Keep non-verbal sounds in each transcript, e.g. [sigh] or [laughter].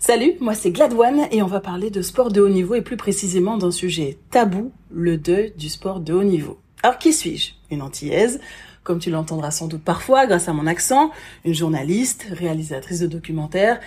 Salut, moi c'est Gladouane et on va parler de sport de haut niveau et plus précisément d'un sujet tabou, le deuil du sport de haut niveau. Alors qui suis-je? Une antillaise, comme tu l'entendras sans doute parfois grâce à mon accent, une journaliste, réalisatrice de documentaires,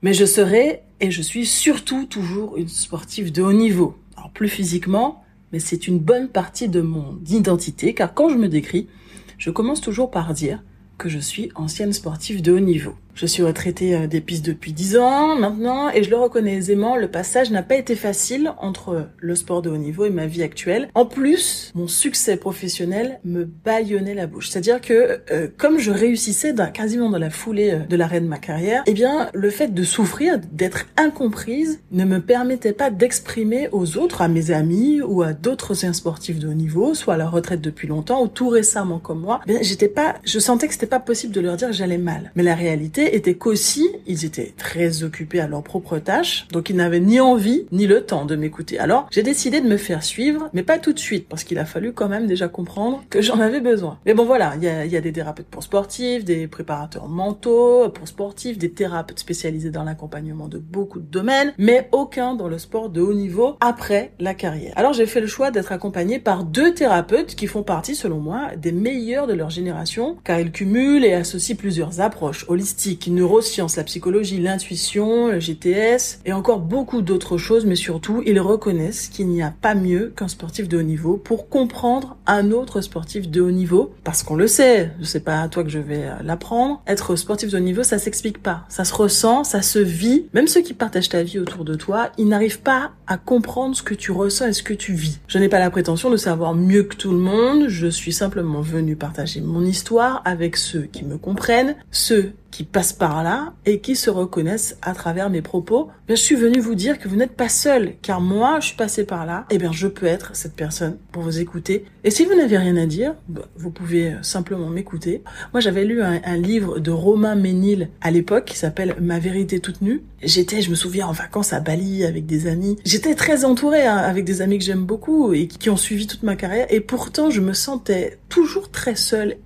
mais je serai et je suis surtout toujours une sportive de haut niveau. Alors plus physiquement, mais c'est une bonne partie de mon identité car quand je me décris, je commence toujours par dire que je suis ancienne sportive de haut niveau. Je suis retraitée euh, des pistes depuis 10 ans maintenant et je le reconnais aisément, le passage n'a pas été facile entre le sport de haut niveau et ma vie actuelle. En plus, mon succès professionnel me baillonnait la bouche. C'est-à-dire que euh, comme je réussissais quasiment dans la foulée euh, de l'arrêt de ma carrière, eh bien le fait de souffrir, d'être incomprise, ne me permettait pas d'exprimer aux autres, à mes amis ou à d'autres sportifs de haut niveau, soit à la retraite depuis longtemps ou tout récemment comme moi, eh j'étais pas, je sentais que c'était pas possible de leur dire j'allais mal. Mais la réalité était qu'aussi, ils étaient très occupés à leurs propres tâches, donc ils n'avaient ni envie ni le temps de m'écouter. Alors, j'ai décidé de me faire suivre, mais pas tout de suite, parce qu'il a fallu quand même déjà comprendre que j'en avais besoin. Mais bon voilà, il y a, y a, des thérapeutes pour sportifs, des préparateurs mentaux pour sportifs, des thérapeutes spécialisés dans l'accompagnement de beaucoup de domaines, mais aucun dans le sport de haut niveau après la carrière. Alors j'ai fait le choix d'être accompagné par deux thérapeutes qui font partie, selon moi, des meilleurs de leur génération, car ils cumulent et associent plusieurs approches holistiques neurosciences, la psychologie, l'intuition, le GTS et encore beaucoup d'autres choses, mais surtout, ils reconnaissent qu'il n'y a pas mieux qu'un sportif de haut niveau pour comprendre un autre sportif de haut niveau, parce qu'on le sait, je sais pas à toi que je vais euh, l'apprendre, être sportif de haut niveau, ça s'explique pas, ça se ressent, ça se vit, même ceux qui partagent ta vie autour de toi, ils n'arrivent pas à comprendre ce que tu ressens et ce que tu vis. Je n'ai pas la prétention de savoir mieux que tout le monde, je suis simplement venu partager mon histoire avec ceux qui me comprennent, ceux qui passent par là et qui se reconnaissent à travers mes propos, bien, je suis venu vous dire que vous n'êtes pas seul, car moi, je suis passé par là, et bien, je peux être cette personne pour vous écouter. Et si vous n'avez rien à dire, bah, vous pouvez simplement m'écouter. Moi, j'avais lu un, un, livre de Romain Ménil à l'époque qui s'appelle Ma vérité toute nue. J'étais, je me souviens, en vacances à Bali avec des amis. J'étais très entourée hein, avec des amis que j'aime beaucoup et qui ont suivi toute ma carrière. Et pourtant, je me sentais toujours très seule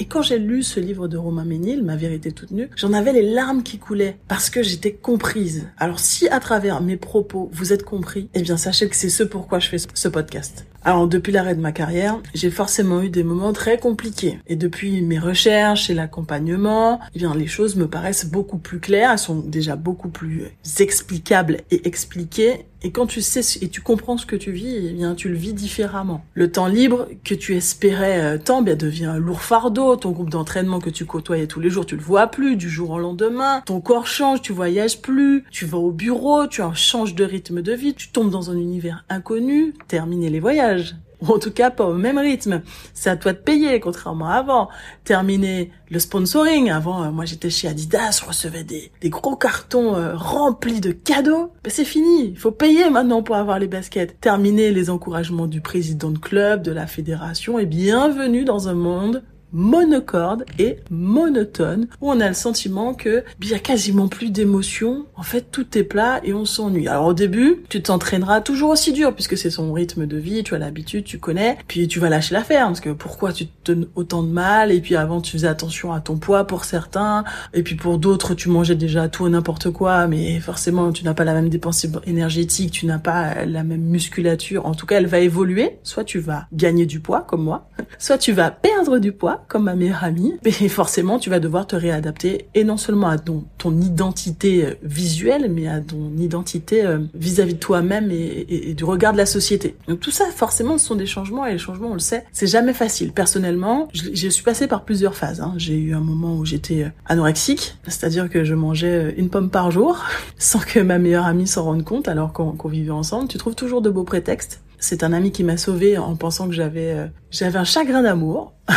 et quand j'ai lu ce livre de Romain Ménil, Ma vérité toute nue, j'en avais les larmes qui coulaient parce que j'étais comprise. Alors si à travers mes propos vous êtes compris, eh bien sachez que c'est ce pourquoi je fais ce podcast. Alors depuis l'arrêt de ma carrière, j'ai forcément eu des moments très compliqués. Et depuis mes recherches et l'accompagnement, eh bien les choses me paraissent beaucoup plus claires, elles sont déjà beaucoup plus explicables et expliquées et quand tu sais et tu comprends ce que tu vis, eh bien tu le vis différemment. Le temps libre que tu espérais euh, tant bien devient un lourd fardeau. Ton groupe d'entraînement que tu côtoyais tous les jours, tu le vois plus du jour au lendemain. Ton corps change, tu voyages plus, tu vas au bureau, tu changes de rythme de vie, tu tombes dans un univers inconnu. Terminer les voyages ou en tout cas pas au même rythme. C'est à toi de payer, contrairement à avant. Terminer le sponsoring. Avant, euh, moi j'étais chez Adidas, je recevais des, gros cartons euh, remplis de cadeaux. Ben, c'est fini, il faut payer maintenant pour avoir les baskets. Terminer les encouragements du président de club, de la fédération et bienvenue dans un monde monocorde et monotone où on a le sentiment que il y a quasiment plus d'émotions. En fait, tout est plat et on s'ennuie. Alors au début, tu t'entraîneras toujours aussi dur puisque c'est son rythme de vie, tu as l'habitude, tu connais. Puis tu vas lâcher l'affaire parce que pourquoi tu te donnes autant de mal et puis avant tu faisais attention à ton poids pour certains et puis pour d'autres tu mangeais déjà tout et n'importe quoi mais forcément tu n'as pas la même dépense énergétique, tu n'as pas la même musculature. En tout cas, elle va évoluer. Soit tu vas gagner du poids comme moi, [laughs] soit tu vas perdre du poids comme ma meilleure amie, mais forcément tu vas devoir te réadapter et non seulement à ton, identité euh, visuelle, mais à ton identité euh, vis-à-vis de toi-même et, du regard de la société. Donc tout ça, forcément, ce sont des changements et les changements, on le sait, c'est jamais facile. Personnellement, je, suis passée par plusieurs phases. Hein. J'ai eu un moment où j'étais euh, anorexique, c'est-à-dire que je mangeais une pomme par jour [laughs] sans que ma meilleure amie s'en rende compte alors qu'on vivait ensemble. Tu trouves toujours de beaux prétextes c'est un ami qui m'a sauvé en pensant que j'avais euh, j'avais un chagrin d'amour [laughs]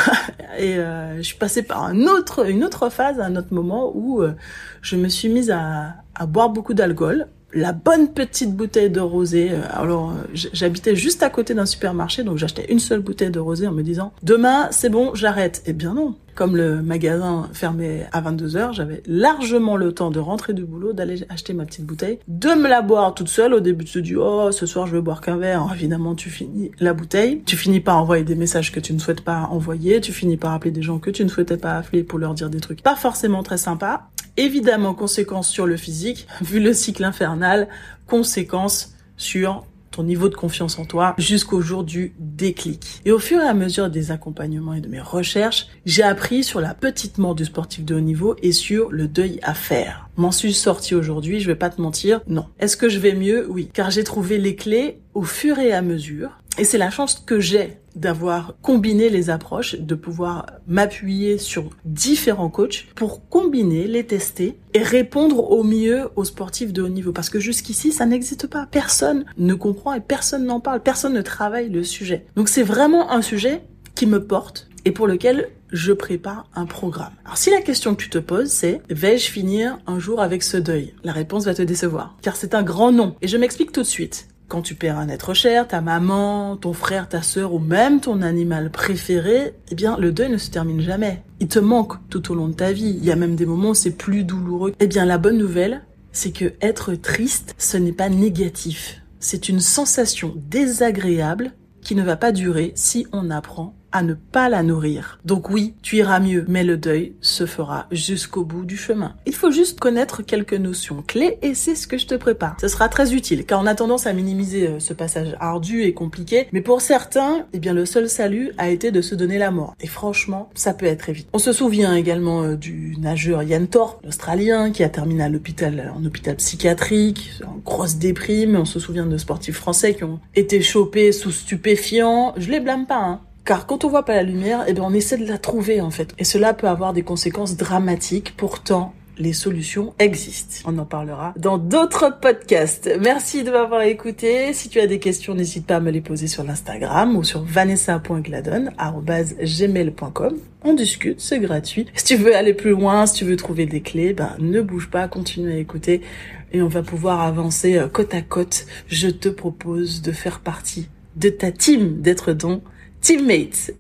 et euh, je suis passée par un autre une autre phase, un autre moment où euh, je me suis mise à, à boire beaucoup d'alcool la bonne petite bouteille de rosé. Alors, j'habitais juste à côté d'un supermarché, donc j'achetais une seule bouteille de rosé en me disant demain, c'est bon, j'arrête. Eh bien non, comme le magasin fermait à 22h, j'avais largement le temps de rentrer du boulot, d'aller acheter ma petite bouteille, de me la boire toute seule. Au début, tu te dis, oh, ce soir, je vais boire qu'un verre. évidemment, tu finis la bouteille. Tu finis par envoyer des messages que tu ne souhaites pas envoyer. Tu finis par appeler des gens que tu ne souhaitais pas appeler pour leur dire des trucs pas forcément très sympas. Évidemment, conséquences sur le physique, vu le cycle infernal, conséquences sur ton niveau de confiance en toi jusqu'au jour du déclic. Et au fur et à mesure des accompagnements et de mes recherches, j'ai appris sur la petite mort du sportif de haut niveau et sur le deuil à faire. M'en suis sorti aujourd'hui, je vais pas te mentir, non. Est-ce que je vais mieux? Oui, car j'ai trouvé les clés au fur et à mesure. Et c'est la chance que j'ai d'avoir combiné les approches, de pouvoir m'appuyer sur différents coachs pour combiner, les tester et répondre au mieux aux sportifs de haut niveau. Parce que jusqu'ici, ça n'existe pas. Personne ne comprend et personne n'en parle. Personne ne travaille le sujet. Donc c'est vraiment un sujet qui me porte et pour lequel je prépare un programme. Alors si la question que tu te poses c'est vais-je finir un jour avec ce deuil? La réponse va te décevoir car c'est un grand nom et je m'explique tout de suite. Quand tu perds un être cher, ta maman, ton frère, ta sœur ou même ton animal préféré, eh bien le deuil ne se termine jamais. Il te manque tout au long de ta vie. Il y a même des moments où c'est plus douloureux. Eh bien la bonne nouvelle, c'est que être triste, ce n'est pas négatif. C'est une sensation désagréable qui ne va pas durer si on apprend à ne pas la nourrir. Donc oui, tu iras mieux, mais le deuil se fera jusqu'au bout du chemin. Il faut juste connaître quelques notions clés et c'est ce que je te prépare. Ce sera très utile car on a tendance à minimiser euh, ce passage ardu et compliqué, mais pour certains, eh bien le seul salut a été de se donner la mort. Et franchement, ça peut être évité. On se souvient également euh, du nageur Yann Thor, l'Australien, qui a terminé à l'hôpital, en hôpital psychiatrique, en grosse déprime. On se souvient de sportifs français qui ont été chopés sous stupéfiants. Je les blâme pas, hein. Car quand on voit pas la lumière, eh bien on essaie de la trouver en fait. Et cela peut avoir des conséquences dramatiques. Pourtant, les solutions existent. On en parlera dans d'autres podcasts. Merci de m'avoir écouté. Si tu as des questions, n'hésite pas à me les poser sur l'Instagram ou sur vanessa.gladon.gmail.com. On discute, c'est gratuit. Si tu veux aller plus loin, si tu veux trouver des clés, ben, ne bouge pas, continue à écouter et on va pouvoir avancer euh, côte à côte. Je te propose de faire partie de ta team d'être dons teammates